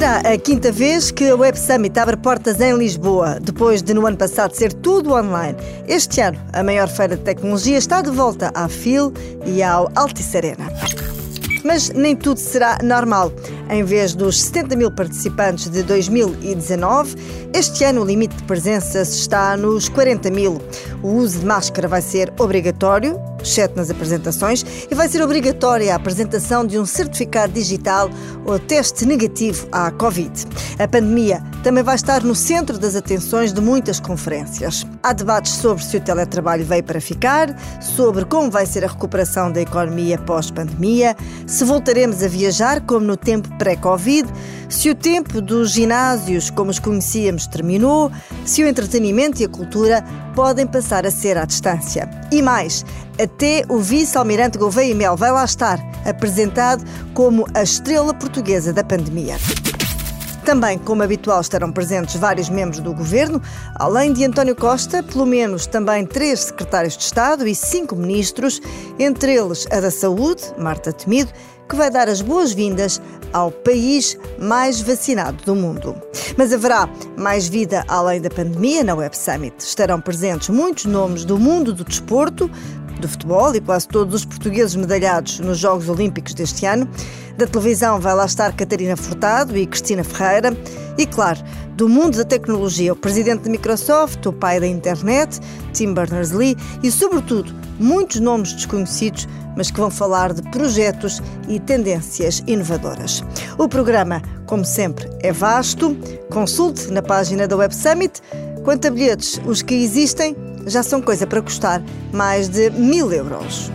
Será a quinta vez que a Web Summit abre portas em Lisboa, depois de no ano passado ser tudo online. Este ano, a maior feira de tecnologia está de volta à FIL e ao Altice Arena. Mas nem tudo será normal. Em vez dos 70 mil participantes de 2019, este ano o limite de presença está nos 40 mil. O uso de máscara vai ser obrigatório, exceto nas apresentações, e vai ser obrigatória a apresentação de um certificado digital ou teste negativo à Covid. A pandemia também vai estar no centro das atenções de muitas conferências. Há debates sobre se o teletrabalho veio para ficar, sobre como vai ser a recuperação da economia pós-pandemia, se voltaremos a viajar como no tempo pré-Covid, se o tempo dos ginásios como os conhecíamos terminou, se o entretenimento e a cultura podem passar a ser à distância. E mais, até o vice-almirante Gouveia Mel vai lá estar, apresentado como a estrela portuguesa da pandemia. Também, como habitual, estarão presentes vários membros do governo, além de António Costa, pelo menos também três secretários de Estado e cinco ministros, entre eles a da Saúde, Marta Temido, que vai dar as boas-vindas ao país mais vacinado do mundo. Mas haverá mais vida além da pandemia na Web Summit. Estarão presentes muitos nomes do mundo do desporto, do futebol e quase todos os portugueses medalhados nos Jogos Olímpicos deste ano. Da televisão vai lá estar Catarina Furtado e Cristina Ferreira. E, claro, do mundo da tecnologia, o presidente da Microsoft, o pai da internet, Tim Berners-Lee e, sobretudo, muitos nomes desconhecidos, mas que vão falar de projetos e tendências inovadoras. O programa, como sempre, é vasto. Consulte na página da Web Summit. Quanto a bilhetes, os que existem já são coisa para custar mais de mil euros.